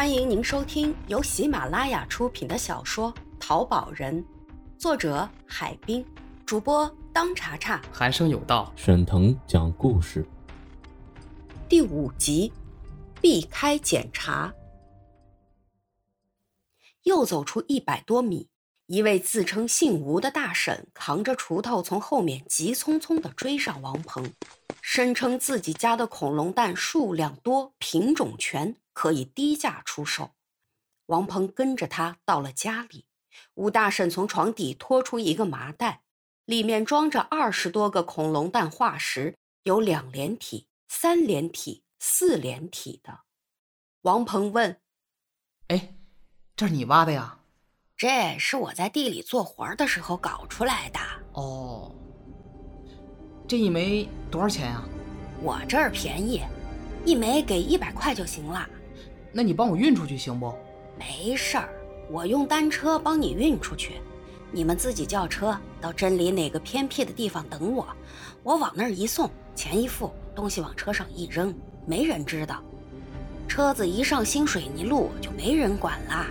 欢迎您收听由喜马拉雅出品的小说《淘宝人》，作者海滨，主播当查查，寒生有道，沈腾讲故事，第五集，避开检查。又走出一百多米，一位自称姓吴的大婶扛着锄头从后面急匆匆地追上王鹏，声称自己家的恐龙蛋数量多、品种全，可以低价出售。王鹏跟着他到了家里，吴大婶从床底拖出一个麻袋，里面装着二十多个恐龙蛋化石，有两连体、三连体、四连体的。王鹏问：“哎？”这是你挖的呀？这是我在地里做活的时候搞出来的。哦，这一枚多少钱呀？我这儿便宜，一枚给一百块就行了。那你帮我运出去行不？没事儿，我用单车帮你运出去。你们自己叫车到镇里哪个偏僻的地方等我，我往那儿一送，钱一付，东西往车上一扔，没人知道。车子一上新水泥路，就没人管啦。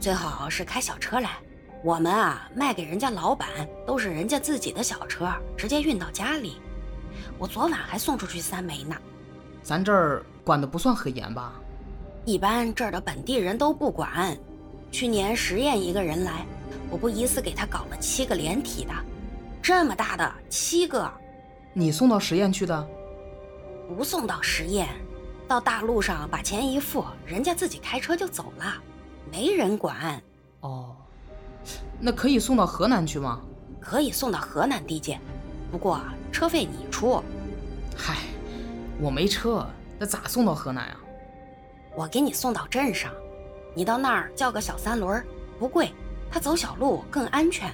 最好是开小车来，我们啊卖给人家老板都是人家自己的小车，直接运到家里。我昨晚还送出去三枚呢。咱这儿管的不算很严吧？一般这儿的本地人都不管。去年实验一个人来，我不一次给他搞了七个连体的，这么大的七个。你送到实验去的？不送到实验，到大路上把钱一付，人家自己开车就走了。没人管，哦，那可以送到河南去吗？可以送到河南地界，不过车费你出。嗨，我没车，那咋送到河南啊？我给你送到镇上，你到那儿叫个小三轮，不贵，他走小路更安全。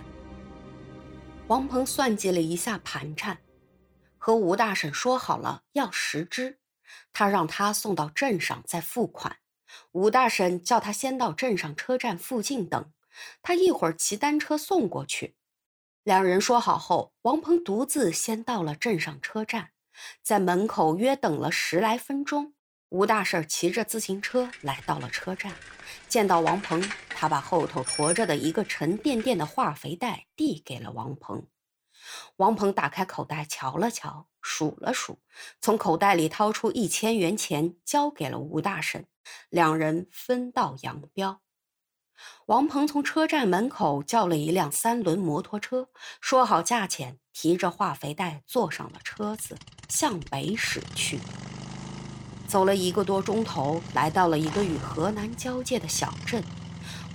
王鹏算计了一下盘缠，和吴大婶说好了要十只，他让他送到镇上再付款。吴大婶叫他先到镇上车站附近等，他一会儿骑单车送过去。两人说好后，王鹏独自先到了镇上车站，在门口约等了十来分钟。吴大婶骑着自行车来到了车站，见到王鹏，他把后头驮着的一个沉甸甸的化肥袋递给了王鹏。王鹏打开口袋瞧了瞧，数了数，从口袋里掏出一千元钱，交给了吴大婶。两人分道扬镳。王鹏从车站门口叫了一辆三轮摩托车，说好价钱，提着化肥袋坐上了车子，向北驶去。走了一个多钟头，来到了一个与河南交界的小镇。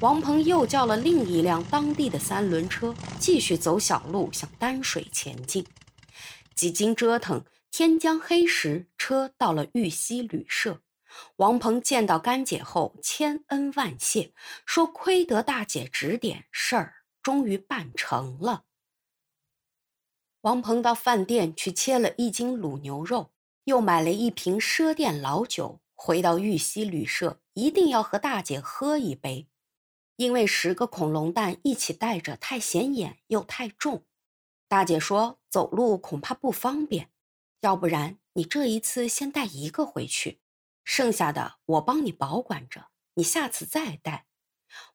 王鹏又叫了另一辆当地的三轮车，继续走小路向丹水前进。几经折腾，天将黑时，车到了玉溪旅社。王鹏见到干姐后，千恩万谢，说亏得大姐指点，事儿终于办成了。王鹏到饭店去切了一斤卤牛肉，又买了一瓶赊店老酒，回到玉溪旅社，一定要和大姐喝一杯，因为十个恐龙蛋一起带着太显眼又太重。大姐说走路恐怕不方便，要不然你这一次先带一个回去。剩下的我帮你保管着，你下次再带。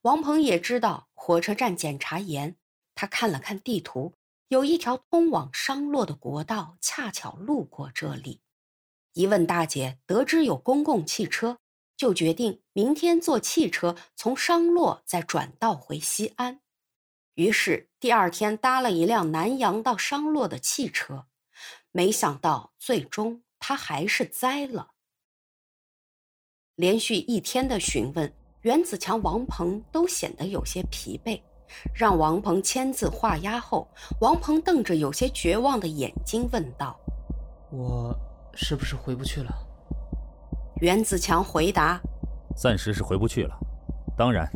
王鹏也知道火车站检查严，他看了看地图，有一条通往商洛的国道，恰巧路过这里。一问大姐，得知有公共汽车，就决定明天坐汽车从商洛再转道回西安。于是第二天搭了一辆南阳到商洛的汽车，没想到最终他还是栽了。连续一天的询问，袁子强、王鹏都显得有些疲惫。让王鹏签字画押后，王鹏瞪着有些绝望的眼睛问道：“我是不是回不去了？”袁子强回答：“暂时是回不去了，当然，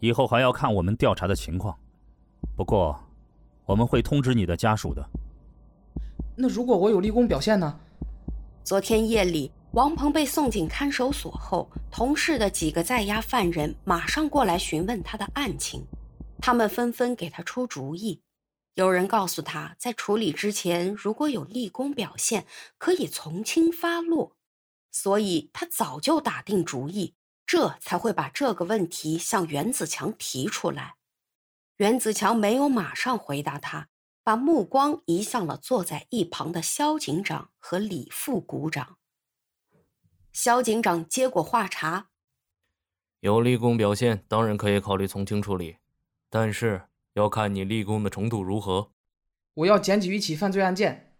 以后还要看我们调查的情况。不过，我们会通知你的家属的。那如果我有立功表现呢？”昨天夜里。王鹏被送进看守所后，同事的几个在押犯人马上过来询问他的案情，他们纷纷给他出主意。有人告诉他在处理之前，如果有立功表现，可以从轻发落，所以他早就打定主意，这才会把这个问题向袁子强提出来。袁子强没有马上回答他，把目光移向了坐在一旁的肖警长和李副股长。肖警长接过话茬：“有立功表现，当然可以考虑从轻处理，但是要看你立功的程度如何。”我要检举一起犯罪案件。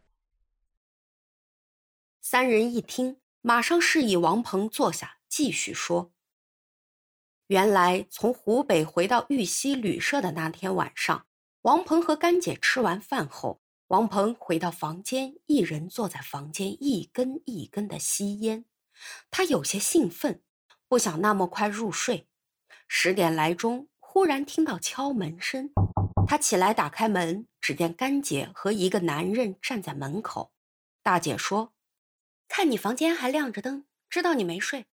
三人一听，马上示意王鹏坐下，继续说。原来从湖北回到玉溪旅社的那天晚上，王鹏和干姐吃完饭后，王鹏回到房间，一人坐在房间，一根一根的吸烟。他有些兴奋，不想那么快入睡。十点来钟，忽然听到敲门声，他起来打开门，只见干姐和一个男人站在门口。大姐说：“看你房间还亮着灯，知道你没睡。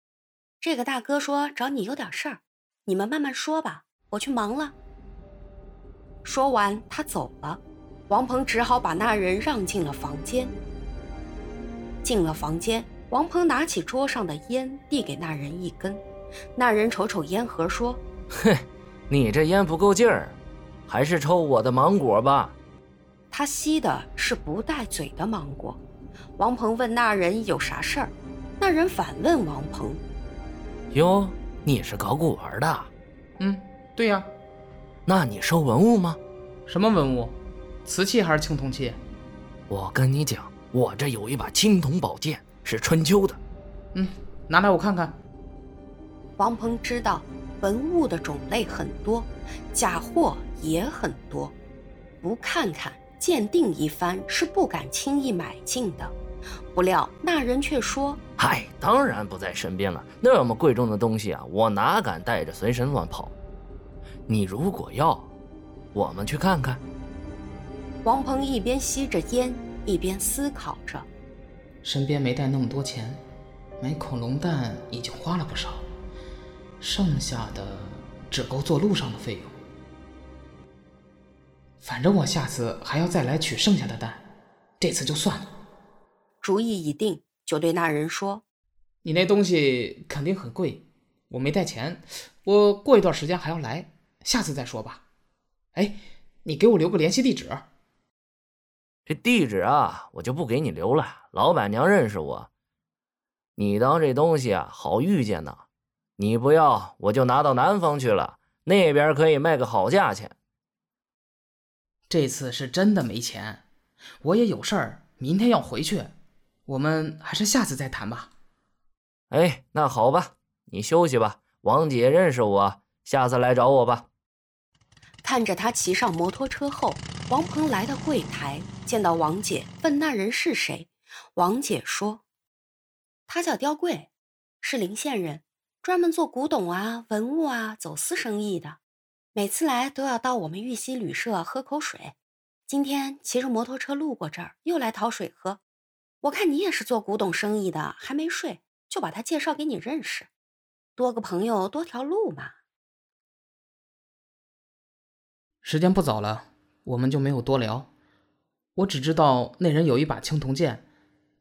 这个大哥说找你有点事儿。”你们慢慢说吧，我去忙了。说完，他走了。王鹏只好把那人让进了房间。进了房间，王鹏拿起桌上的烟，递给那人一根。那人瞅瞅烟盒，说：“ 哼，你这烟不够劲儿，还是抽我的芒果吧。”他吸的是不带嘴的芒果。王鹏问那人有啥事儿，那人反问王鹏：“哟。”你是搞古玩的？嗯，对呀。那你收文物吗？什么文物？瓷器还是青铜器？我跟你讲，我这有一把青铜宝剑，是春秋的。嗯，拿来我看看。王鹏知道文物的种类很多，假货也很多，不看看鉴定一番是不敢轻易买进的。不料那人却说。嗨，当然不在身边了。那么贵重的东西啊，我哪敢带着随身乱跑？你如果要，我们去看看。王鹏一边吸着烟，一边思考着。身边没带那么多钱，买恐龙蛋已经花了不少，剩下的只够做路上的费用。反正我下次还要再来取剩下的蛋，这次就算了。主意已定。就对那人说：“你那东西肯定很贵，我没带钱，我过一段时间还要来，下次再说吧。哎，你给我留个联系地址。这地址啊，我就不给你留了。老板娘认识我，你当这东西啊好遇见呢？你不要，我就拿到南方去了，那边可以卖个好价钱。这次是真的没钱，我也有事儿，明天要回去。”我们还是下次再谈吧。哎，那好吧，你休息吧。王姐认识我，下次来找我吧。看着他骑上摩托车后，王鹏来到柜台，见到王姐，问那人是谁。王姐说：“他叫刁贵，是临县人，专门做古董啊、文物啊走私生意的。每次来都要到我们玉溪旅社喝口水。今天骑着摩托车路过这儿，又来讨水喝。”我看你也是做古董生意的，还没睡，就把他介绍给你认识，多个朋友多条路嘛。时间不早了，我们就没有多聊。我只知道那人有一把青铜剑，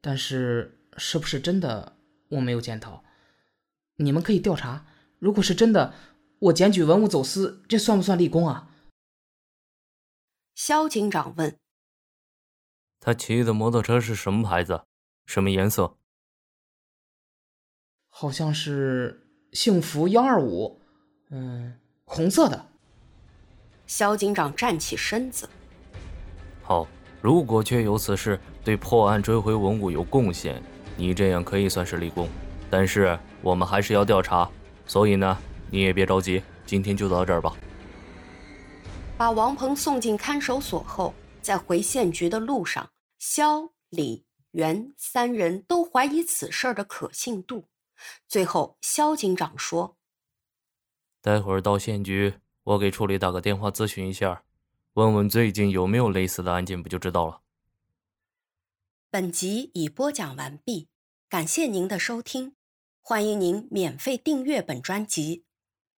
但是是不是真的，我没有检讨。你们可以调查，如果是真的，我检举文物走私，这算不算立功啊？肖警长问。他骑的摩托车是什么牌子？什么颜色？好像是幸福幺二五，嗯，红色的。肖警长站起身子。好，如果确有此事，对破案追回文物有贡献，你这样可以算是立功。但是我们还是要调查，所以呢，你也别着急，今天就到这儿吧。把王鹏送进看守所后，在回县局的路上。肖、李、袁三人都怀疑此事的可信度。最后，肖警长说：“待会儿到县局，我给处里打个电话咨询一下，问问最近有没有类似的案件，不就知道了。”本集已播讲完毕，感谢您的收听，欢迎您免费订阅本专辑。